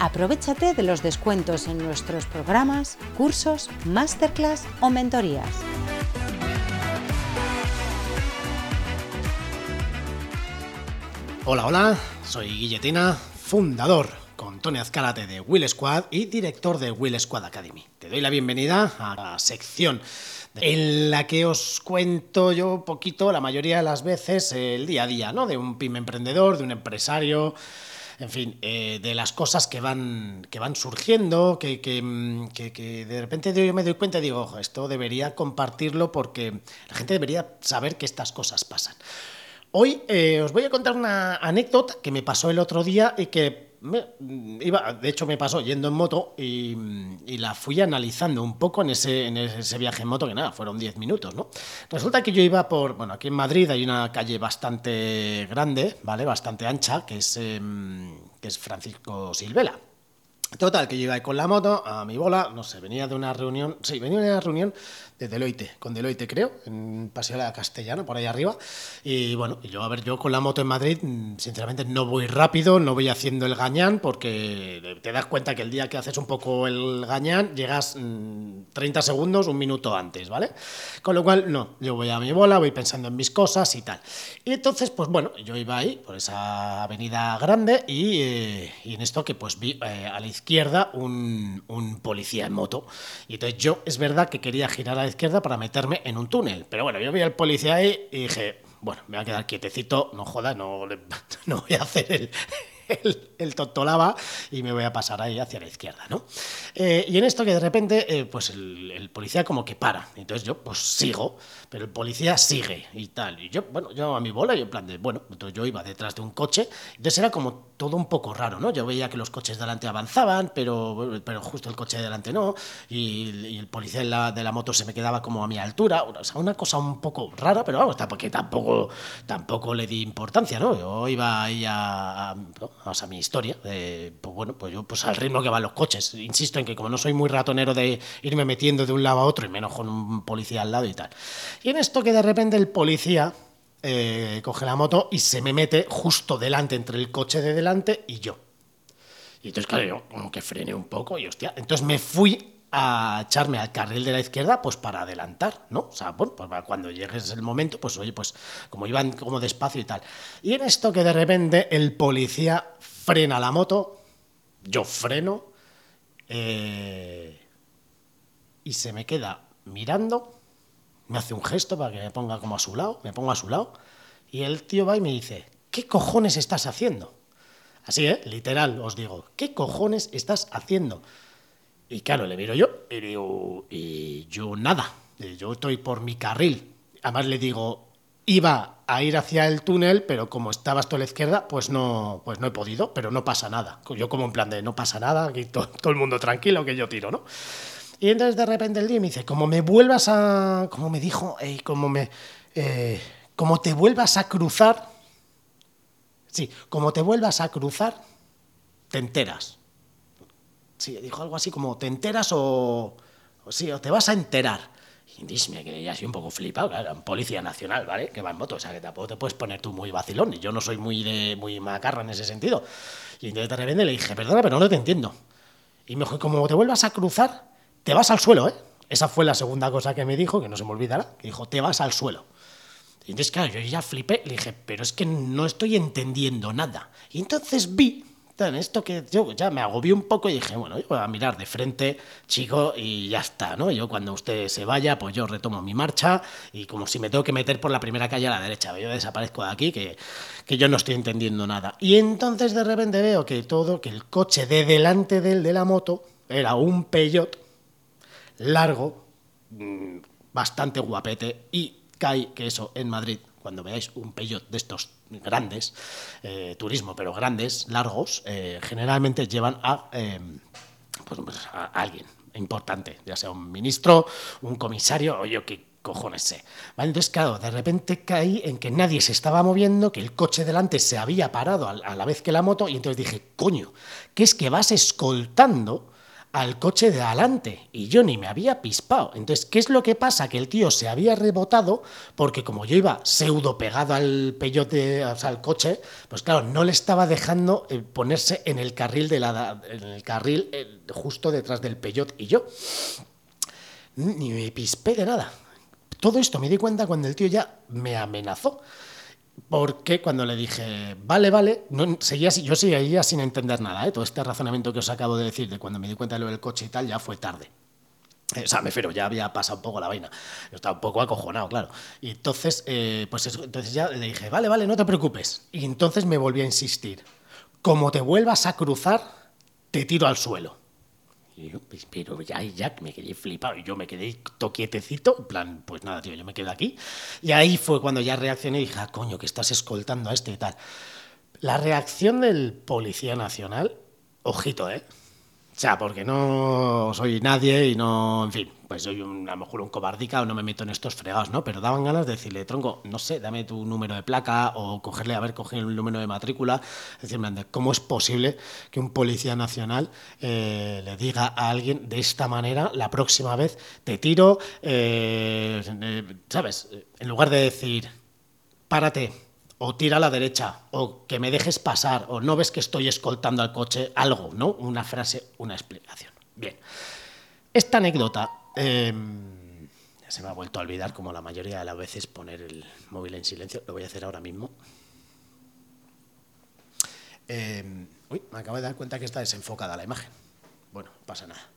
Aprovechate de los descuentos en nuestros programas, cursos, masterclass o mentorías. Hola, hola, soy Guilletina, fundador con Tony Azcárate de Will Squad y director de Will Squad Academy. Te doy la bienvenida a la sección en la que os cuento yo poquito, la mayoría de las veces, el día a día, ¿no? De un pyme emprendedor, de un empresario, en fin, eh, de las cosas que van, que van surgiendo, que, que, que, que, de repente yo me doy cuenta y digo, ojo, esto debería compartirlo porque la gente debería saber que estas cosas pasan. Hoy eh, os voy a contar una anécdota que me pasó el otro día y que iba, de hecho me pasó yendo en moto y, la fui analizando un poco en ese, en ese viaje en moto, que nada, fueron 10 minutos, ¿no? Resulta que yo iba por, bueno, aquí en Madrid hay una calle bastante grande, ¿vale? Bastante ancha, que es, eh, que es Francisco Silvela. Total, que yo iba con la moto a mi bola, no sé, venía de una reunión, sí, venía de una reunión de Deloitte, con Deloitte creo, en Paseo de la Castellana, por ahí arriba. Y bueno, yo, a ver, yo con la moto en Madrid, sinceramente no voy rápido, no voy haciendo el gañán, porque te das cuenta que el día que haces un poco el gañán, llegas mmm, 30 segundos, un minuto antes, ¿vale? Con lo cual, no, yo voy a mi bola, voy pensando en mis cosas y tal. Y entonces, pues bueno, yo iba ahí, por esa avenida grande, y, eh, en esto que pues vi eh, a la izquierda un, un policía en moto. Y entonces yo, es verdad que quería girar a la izquierda para meterme en un túnel. Pero bueno, yo vi al policía ahí y dije, bueno, me voy a quedar quietecito, no joda, no, no voy a hacer el, el, tontolaba y me voy a pasar ahí hacia la izquierda, ¿no? Eh, y en esto que de repente, eh, pues el, policía como que para. Entonces yo, pues sigo, pero el policía sigue y tal. Y yo, bueno, yo a mi bola, yo en plan de, bueno, entonces yo iba detrás de un coche. Entonces era como todo un poco raro, ¿no? Yo veía que los coches delante avanzaban, pero, pero justo el coche de delante no. Y, el policía de la, moto se me quedaba como a mi altura. O sea, una cosa un poco rara, pero vamos, porque tampoco, tampoco le di importancia, ¿no? Yo iba ahí a, a mi historia. Eh, pues bueno, pues yo pues al ritmo que van los coches. Insisto en que como no soy muy ratonero de irme metiendo de un lado a otro y menos con un policía al lado y tal. Y en esto que de repente el policía eh, coge la moto y se me mete justo delante entre el coche de delante y yo. Y entonces, claro, yo como que frené un poco y hostia. Entonces me fui a echarme al carril de la izquierda, pues para adelantar, ¿no? O sea, bueno, pues cuando llegues el momento, pues oye, pues como iban como despacio y tal. Y en esto que de repente el policía frena la moto, yo freno, eh, y se me queda mirando, me hace un gesto para que me ponga como a su lado, me pongo a su lado, y el tío va y me dice, ¿qué cojones estás haciendo? Así, ¿eh? Literal, os digo, ¿qué cojones estás haciendo? Y claro, le miro yo y digo, y yo nada, yo estoy por mi carril. Además le digo, iba a ir hacia el túnel, pero como estabas tú a la izquierda, pues no, pues no he podido, pero no pasa nada. Yo como en plan de, no pasa nada, aquí todo, el mundo tranquilo, que yo tiro, ¿no? Y entonces de repente el día me dice, como me vuelvas a, como me dijo, eh, como me, eh, como te vuelvas a cruzar, sí, como te vuelvas a cruzar, te enteras. Sí, dijo algo así como, ¿te enteras o, o sí, o te vas a enterar? Y dice, que ya soy un poco flipado, claro, era policía nacional, ¿vale? Que va en moto, o sea, que tampoco te puedes poner tú muy vacilón, y yo no soy muy de muy macarra en ese sentido. Y de repente le dije, perdona, pero no te entiendo. Y me dijo, como te vuelvas a cruzar, te vas al suelo, ¿eh? Esa fue la segunda cosa que me dijo, que no se me olvidará, que dijo, te vas al suelo. Y entonces, claro, yo ya flipé, le dije, pero es que no estoy entendiendo nada. Y entonces vi en esto que yo ya me agobié un poco y dije, bueno, yo voy a mirar de frente, chico, y ya está, ¿no? Yo cuando usted se vaya, pues yo retomo mi marcha y como si me tengo que meter por la primera calle a la derecha, yo desaparezco de aquí, que, que yo no estoy entendiendo nada. Y entonces de repente veo que todo, que el coche de delante del de la moto era un Peugeot largo, bastante guapete, y cae que eso en Madrid, cuando veáis un Peugeot de estos grandes, eh, turismo, pero grandes, largos, eh, generalmente llevan a, pues, pues, a alguien importante, ya sea un ministro, un comisario o yo qué cojones sé. Entonces, claro, de repente caí en que nadie se estaba moviendo, que el coche delante se había parado a la vez que la moto, y entonces dije, coño, ¿qué es que vas escoltando al coche de adelante y yo ni me había pispado. Entonces, ¿qué es lo que pasa? Que el tío se había rebotado porque como yo iba pseudo pegado al peyote, al coche, pues claro, no le estaba dejando eh, ponerse en el carril de la en el carril eh, justo detrás del peyot y yo ni me pispé de nada. Todo esto me di cuenta cuando el tío ya me amenazó. Porque cuando le dije, vale, vale, no, seguía, yo seguía sin entender nada. ¿eh? Todo este razonamiento que os acabo de decir de cuando me di cuenta de lo del coche y tal, ya fue tarde. O sea, me refiero, ya había pasado un poco la vaina. Yo estaba un poco acojonado, claro. Y entonces, eh, pues eso, entonces ya le dije, vale, vale, no te preocupes. Y entonces me volví a insistir. Como te vuelvas a cruzar, te tiro al suelo. Yo, pues, pero ya, ya me quedé flipado. Y yo me quedé toquietecito, en plan, pues nada, tío, yo me quedo aquí. Y ahí fue cuando ya reaccioné y dije, ah, coño, que estás escoltando a este y tal. La reacción del Policía Nacional, ojito, ¿eh? O sea, porque no soy nadie y no, en fin, pues soy un, a lo mejor un cobardica o no me meto en estos fregados, ¿no? Pero daban ganas de decirle, tronco, no sé, dame tu número de placa o cogerle, a ver, coger el número de matrícula. Decirme, ¿cómo es posible que un policía nacional eh, le diga a alguien de esta manera, la próxima vez te tiro, eh, eh, ¿sabes? En lugar de decir, párate, o tira a la derecha, o que me dejes pasar, o no ves que estoy escoltando al coche, algo, ¿no? Una frase, una explicación. Bien. Esta anécdota em, ya se me ha vuelto a olvidar, como la mayoría de las veces, poner el móvil en silencio. Lo voy a hacer ahora mismo. Em, uy, me acabo de dar cuenta que está desenfocada la imagen. Bueno, pasa nada.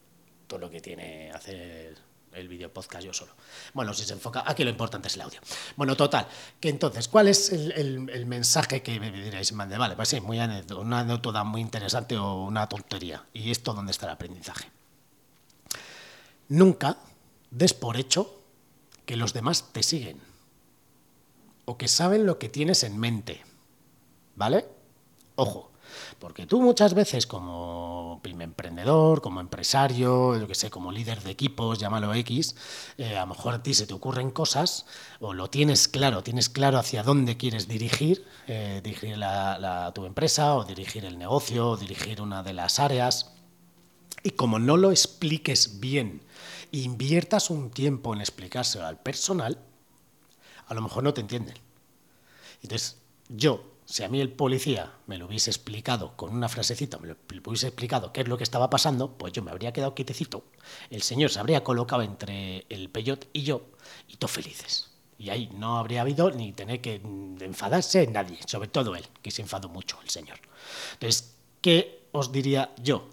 Todo lo que tiene hacer el vídeo podcast yo solo. Bueno, si se enfoca, aquí lo importante es el audio. Bueno, total, que entonces, ¿cuál es el, mensaje que me diréis? Vale, pues sí, muy una anécdota muy interesante o una tontería. ¿Y esto dónde está el aprendizaje? Nunca des por hecho que los demás te siguen o que saben lo que tienes en mente. ¿Vale? Ojo, porque tú muchas veces como emprendedor, como empresario, yo que sé, como líder de equipos, llámalo X, eh, a lo mejor a ti se te ocurren cosas o lo tienes claro, tienes claro hacia dónde quieres dirigir, eh, dirigir la, tu empresa o dirigir el negocio o dirigir una de las áreas. Y como no lo expliques bien, inviertas un tiempo en explicárselo al personal, a lo mejor no te entienden. Entonces, yo si a mí el policía me lo hubiese explicado con una frasecita, me lo, hubiese explicado qué es lo que estaba pasando, pues yo me habría quedado quietecito. El señor se habría colocado entre el peyot y yo, y todos felices. Y ahí no habría habido ni tener que enfadarse nadie, sobre todo él, que se enfadó mucho, el señor. Entonces, ¿qué os diría yo?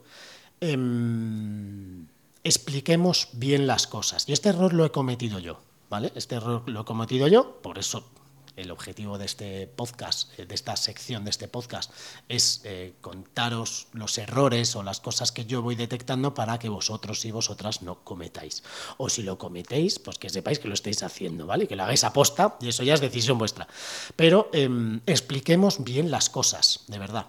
Em, expliquemos bien las cosas. Y este error lo he cometido yo, ¿vale? Este error lo he cometido yo, por eso el objetivo de este podcast, eh, de esta sección de este podcast, es eh, contaros los errores o las cosas que yo voy detectando para que vosotros y vosotras no cometáis. O si lo cometéis, pues que sepáis que lo estáis haciendo, ¿vale? Que lo hagáis aposta y eso ya es decisión vuestra. Pero em, expliquemos bien las cosas, de verdad.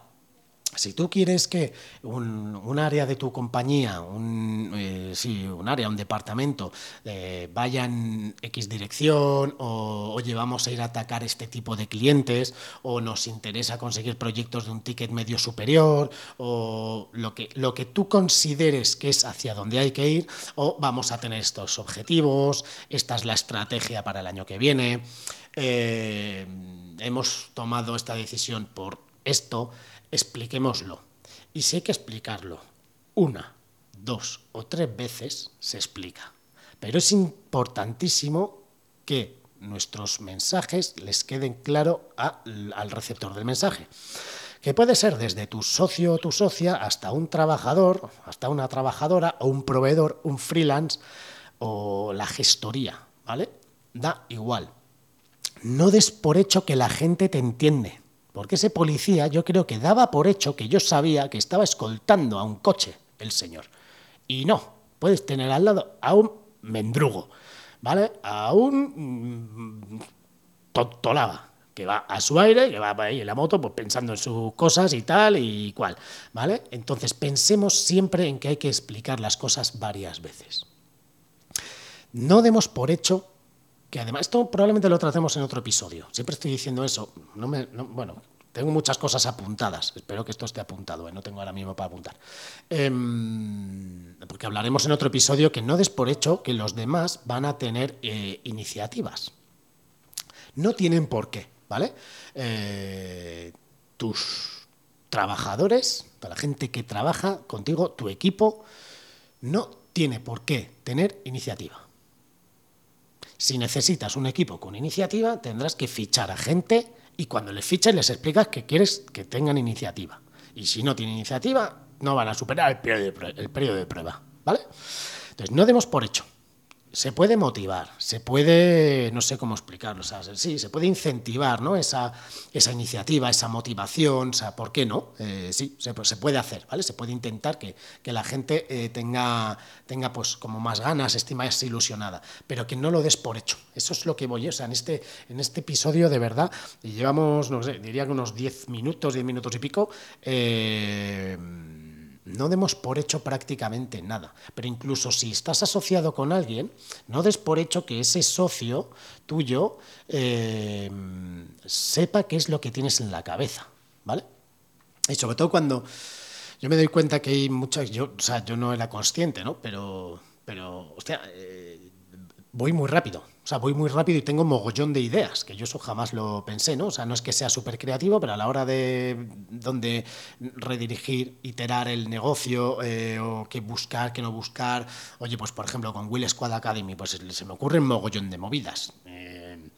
Si tú quieres que un, área de tu compañía, un, eh, un área, un departamento, eh, vaya en X dirección, o oye, vamos a ir a atacar este tipo de clientes, o nos interesa conseguir proyectos de un ticket medio superior, o lo que, lo que tú consideres que es hacia donde hay que ir, o vamos a tener estos objetivos, esta es la estrategia para el año que viene, eh, hemos tomado esta decisión por esto, expliquémoslo. Y si hay que explicarlo una, dos o tres veces, se explica. Pero es importantísimo que nuestros mensajes les queden claro al receptor del mensaje. Que puede ser desde tu socio o tu socia hasta un trabajador, hasta una trabajadora o un proveedor, un freelance o la gestoría, ¿vale? Da igual. No des por hecho que la gente te entiende. Porque ese policía yo creo que daba por hecho que yo sabía que estaba escoltando a un coche el señor. Y no, puedes tener al lado a un mendrugo, ¿vale? A un mm, tontolaba, que va a su aire, que va ahí en la moto, pues pensando en sus cosas y tal y cual, ¿vale? Entonces pensemos siempre en que hay que explicar las cosas varias veces. No demos por hecho que además esto probablemente lo tratemos en otro episodio. Siempre estoy diciendo eso. Bueno, tengo muchas cosas apuntadas. Espero que esto esté apuntado. ¿eh? No tengo ahora mismo para apuntar. Em, porque hablaremos en otro episodio que no des por hecho que los demás van a tener eh, iniciativas. No tienen por qué. ¿vale? Eh, tus trabajadores, la gente que trabaja contigo, tu equipo, no tiene por qué tener iniciativa. Si necesitas un equipo con iniciativa, tendrás que fichar a gente y cuando les fiches les explicas que quieres que tengan iniciativa. Y si no tienen iniciativa, no van a superar el periodo de, prueba. ¿Vale? Entonces, no demos por hecho se puede motivar, se puede, no sé cómo explicarlo, sí, se puede incentivar ¿no? esa, esa iniciativa, esa motivación, o sea, ¿por qué no? Eh, sí, se, se, puede hacer, ¿vale? Se puede intentar que, la gente eh, tenga, tenga pues como más ganas, esté más ilusionada, pero que no lo des por hecho. Eso es lo que voy, o sea, en este, en este episodio de verdad, y llevamos, no sé, diría que unos 10 minutos, 10 minutos y pico, eh, no demos por hecho prácticamente nada. Pero incluso si estás asociado con alguien, no des por hecho que ese socio tuyo eh, sepa qué es lo que tienes en la cabeza, ¿vale? Y sobre todo cuando yo me doy cuenta que hay muchas, yo, o sea, yo no era consciente, ¿no? Pero, pero, hostia, eh, voy muy rápido. O sea, voy muy rápido y tengo mogollón de ideas, que yo eso jamás lo pensé, ¿no? O sea, no es que sea súper creativo, pero a la hora de donde redirigir, iterar el negocio, eh, o qué buscar, qué no buscar. Oye, pues por ejemplo, con Will Squad Academy, pues se me ocurren mogollón de movidas. Eh,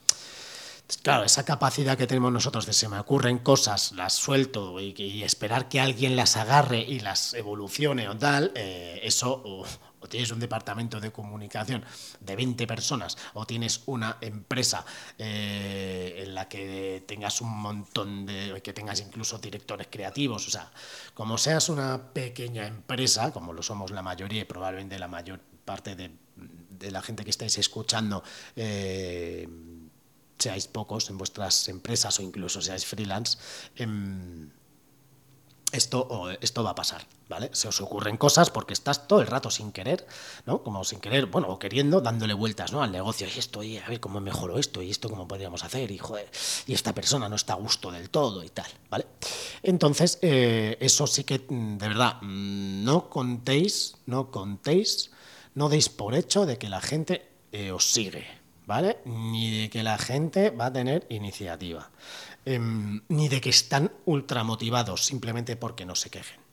claro, esa capacidad que tenemos nosotros de se me ocurren cosas, las suelto y, esperar que alguien las agarre y las evolucione o tal, eh, eso o tienes un departamento de comunicación de 20 personas, o tienes una empresa eh, en la que tengas un montón de, que tengas incluso directores creativos, o sea, como seas una pequeña empresa, como lo somos la mayoría y probablemente la mayor parte de, la gente que estáis escuchando, eh, seáis pocos en vuestras empresas o incluso seáis freelance, em, esto, va a pasar, ¿vale? Se os ocurren cosas porque estás todo el rato sin querer, ¿no? Como sin querer, bueno, o queriendo, dándole vueltas, ¿no? Al negocio, y esto, y a ver cómo mejoro esto, y esto cómo podríamos hacer, y joder, y esta persona no está a gusto del todo y tal, ¿vale? Entonces, eh, eso sí que, mm, de verdad, mm, no contéis, no contéis, no deis por hecho de que la gente eh, os sigue, ¿vale? Ni de que la gente va a tener iniciativa. Em, ni de que están ultramotivados simplemente porque no se quejen.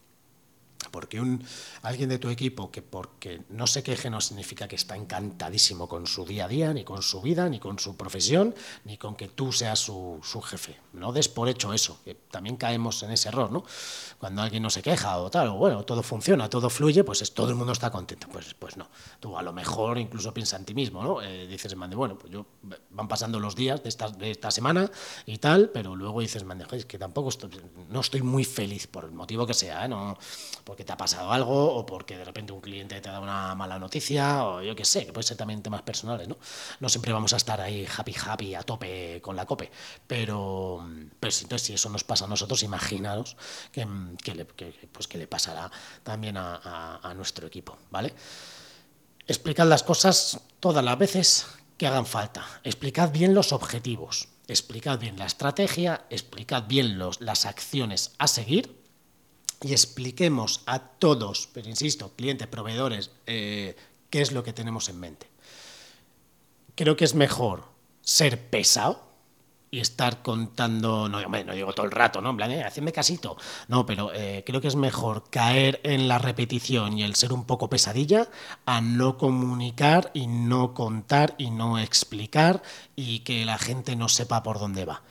Porque un, alguien de tu equipo que porque no se queje no significa que está encantadísimo con su día a día, ni con su vida, ni con su profesión, ni con que tú seas su, jefe. No des por hecho eso, que también caemos en ese error, ¿no? Cuando alguien no se queja o tal, o bueno, todo funciona, todo fluye, pues es, todo el mundo está contento. Pues, pues no. Tú a lo mejor incluso piensa en ti mismo, ¿no? Eh, dices, mande, bueno, pues yo van pasando los días de esta, de esta semana y tal, pero luego dices, mande, es que tampoco estoy, no estoy muy feliz por el motivo que sea, ¿eh? No, porque te ha pasado algo o porque de repente un cliente te da una mala noticia o yo qué sé, que puede ser también temas personales, ¿no? No siempre vamos a estar ahí happy happy a tope con la cope, pero, pero entonces si eso nos pasa a nosotros, imaginaros que, le, pues que le pasará también a, a nuestro equipo, ¿vale? Explicad las cosas todas las veces que hagan falta. Explicad bien los objetivos, explicad bien la estrategia, explicad bien los, las acciones a seguir y expliquemos a todos, pero insisto, clientes, proveedores, eh, qué es lo que tenemos en mente. Creo que es mejor ser pesado y estar contando, no, no digo todo el rato, ¿no? En plan, eh, casito. No, pero eh, creo que es mejor caer en la repetición y el ser un poco pesadilla a no comunicar y no contar y no explicar y que la gente no sepa por dónde va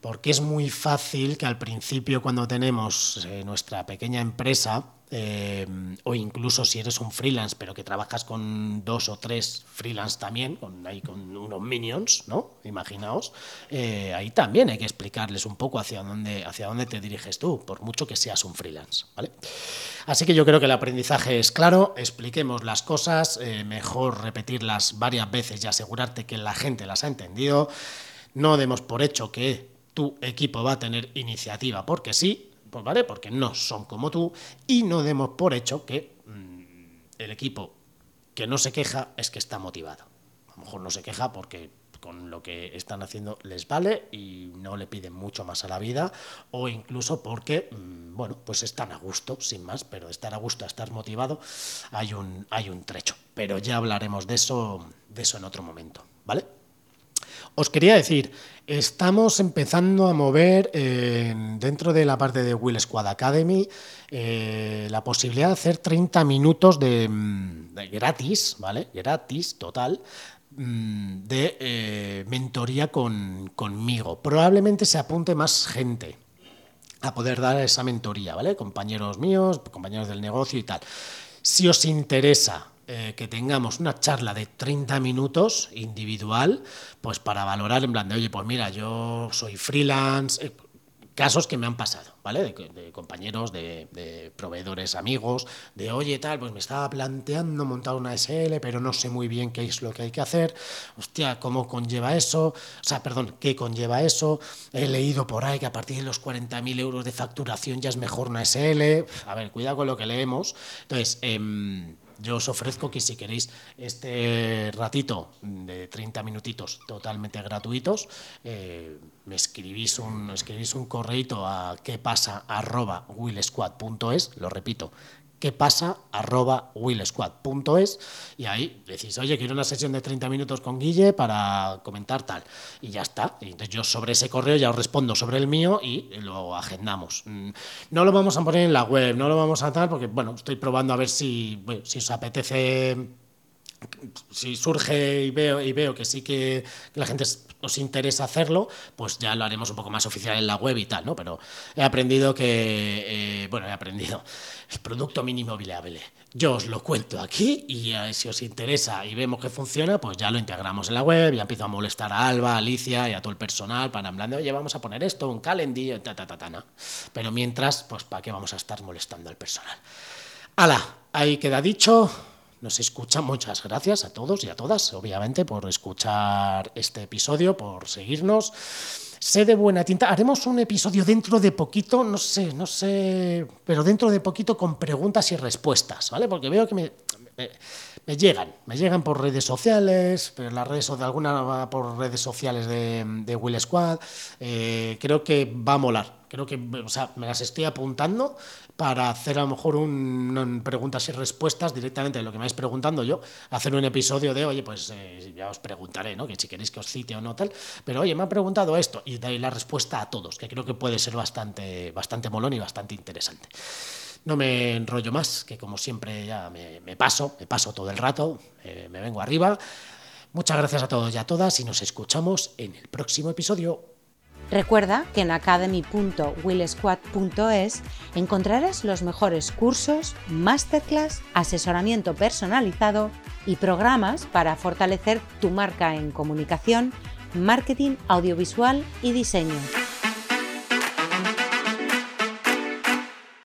porque es muy fácil que al principio cuando tenemos eh, nuestra pequeña empresa, eh, o incluso si eres un freelance, pero que trabajas con dos o tres freelance también, con, con unos minions, ¿no? Imaginaos, eh, ahí también hay que explicarles un poco hacia dónde, hacia dónde te diriges tú, por mucho que seas un freelance, ¿vale? Así que yo creo que el aprendizaje es claro, expliquemos las cosas, mejor repetirlas varias veces y asegurarte que la gente las ha entendido No demos por hecho que tu equipo va a tener iniciativa porque sí, pues vale, porque no son como tú, y no demos por hecho que mm, el equipo que no se queja es que está motivado. A lo mejor no se queja porque con lo que están haciendo les vale y no le piden mucho más a la vida o incluso porque, mm, bueno, pues están a gusto, sin más, pero estar a gusto, estar motivado, hay un, hay un trecho. Pero ya hablaremos de eso, de eso en otro momento, ¿vale? Os quería decir, estamos empezando a mover eh, dentro de la parte de Will Squad Academy eh, la posibilidad de hacer 30 minutos de, mm, de gratis, ¿vale? Gratis, total, Mm, de eh, mentoría con, conmigo. Probablemente se apunte más gente a poder dar esa mentoría, ¿vale? Compañeros míos, compañeros del negocio y tal. Si os interesa eh, que tengamos una charla de 30 minutos individual, pues para valorar en plan de, oye, pues mira, yo soy freelance, eh, casos que me han pasado, ¿vale? De, compañeros, de, proveedores, amigos, de oye, tal, pues me estaba planteando montar una SL, pero no sé muy bien qué es lo que hay que hacer. Hostia, ¿cómo conlleva eso? O sea, perdón, ¿qué conlleva eso? He leído por ahí que a partir de los 40.000 euros de facturación ya es mejor una SL. A ver, cuidado con lo que leemos. Entonces, eh, yo os ofrezco que si queréis este ratito de 30 minutitos totalmente gratuitos, eh, me escribís un, escribís un correito a qué lo repito, qué pasa arroba willsquad.es y ahí decís, oye, quiero una sesión de 30 minutos con Guille para comentar tal. Y ya está. Y entonces yo sobre ese correo ya os respondo sobre el mío y lo agendamos. Mm, no lo vamos a poner en la web, no lo vamos a tal porque, bueno, estoy probando a ver si, si os apetece si surge y veo, y veo que sí que la gente os interesa hacerlo, pues ya lo haremos un poco más oficial en la web y tal, ¿no? Pero he aprendido que, eh, bueno, he aprendido el producto mínimo viable. Yo os lo cuento aquí y eh, si os interesa y vemos que funciona, pues ya lo integramos en la web, ya empiezo a molestar a Alba, a Alicia y a todo el personal para hablando, oye, vamos a poner esto, un calendario, ta, ta, ta, ta, Pero mientras, pues ¿para qué vamos a estar molestando al personal? ¡Hala! Ahí queda dicho nos escucha. Muchas gracias a todos y a todas, obviamente, por escuchar este episodio, por seguirnos. Sé de buena tinta. Haremos un episodio dentro de poquito, no sé, no sé, pero dentro de poquito con preguntas y respuestas, ¿vale? Porque veo que me, me, llegan, me llegan por redes sociales, pero las redes de alguna por redes sociales de, de Will Squad. Eh, creo que va a molar. Creo que, o sea, me las estoy apuntando para hacer a lo mejor un, preguntas y respuestas directamente de lo que me vais preguntando yo, hacer un episodio de, oye, pues eh, ya os preguntaré, ¿no? Que si queréis que os cite o no tal, pero oye, me han preguntado esto y dais la respuesta a todos, que creo que puede ser bastante, bastante molón y bastante interesante. No me enrollo más, que como siempre ya me, paso, me paso todo el rato, eh, me vengo arriba. Muchas gracias a todos y a todas y nos escuchamos en el próximo episodio. Recuerda que en academy.willsquad.es encontrarás los mejores cursos, masterclass, asesoramiento personalizado y programas para fortalecer tu marca en comunicación, marketing audiovisual y diseño.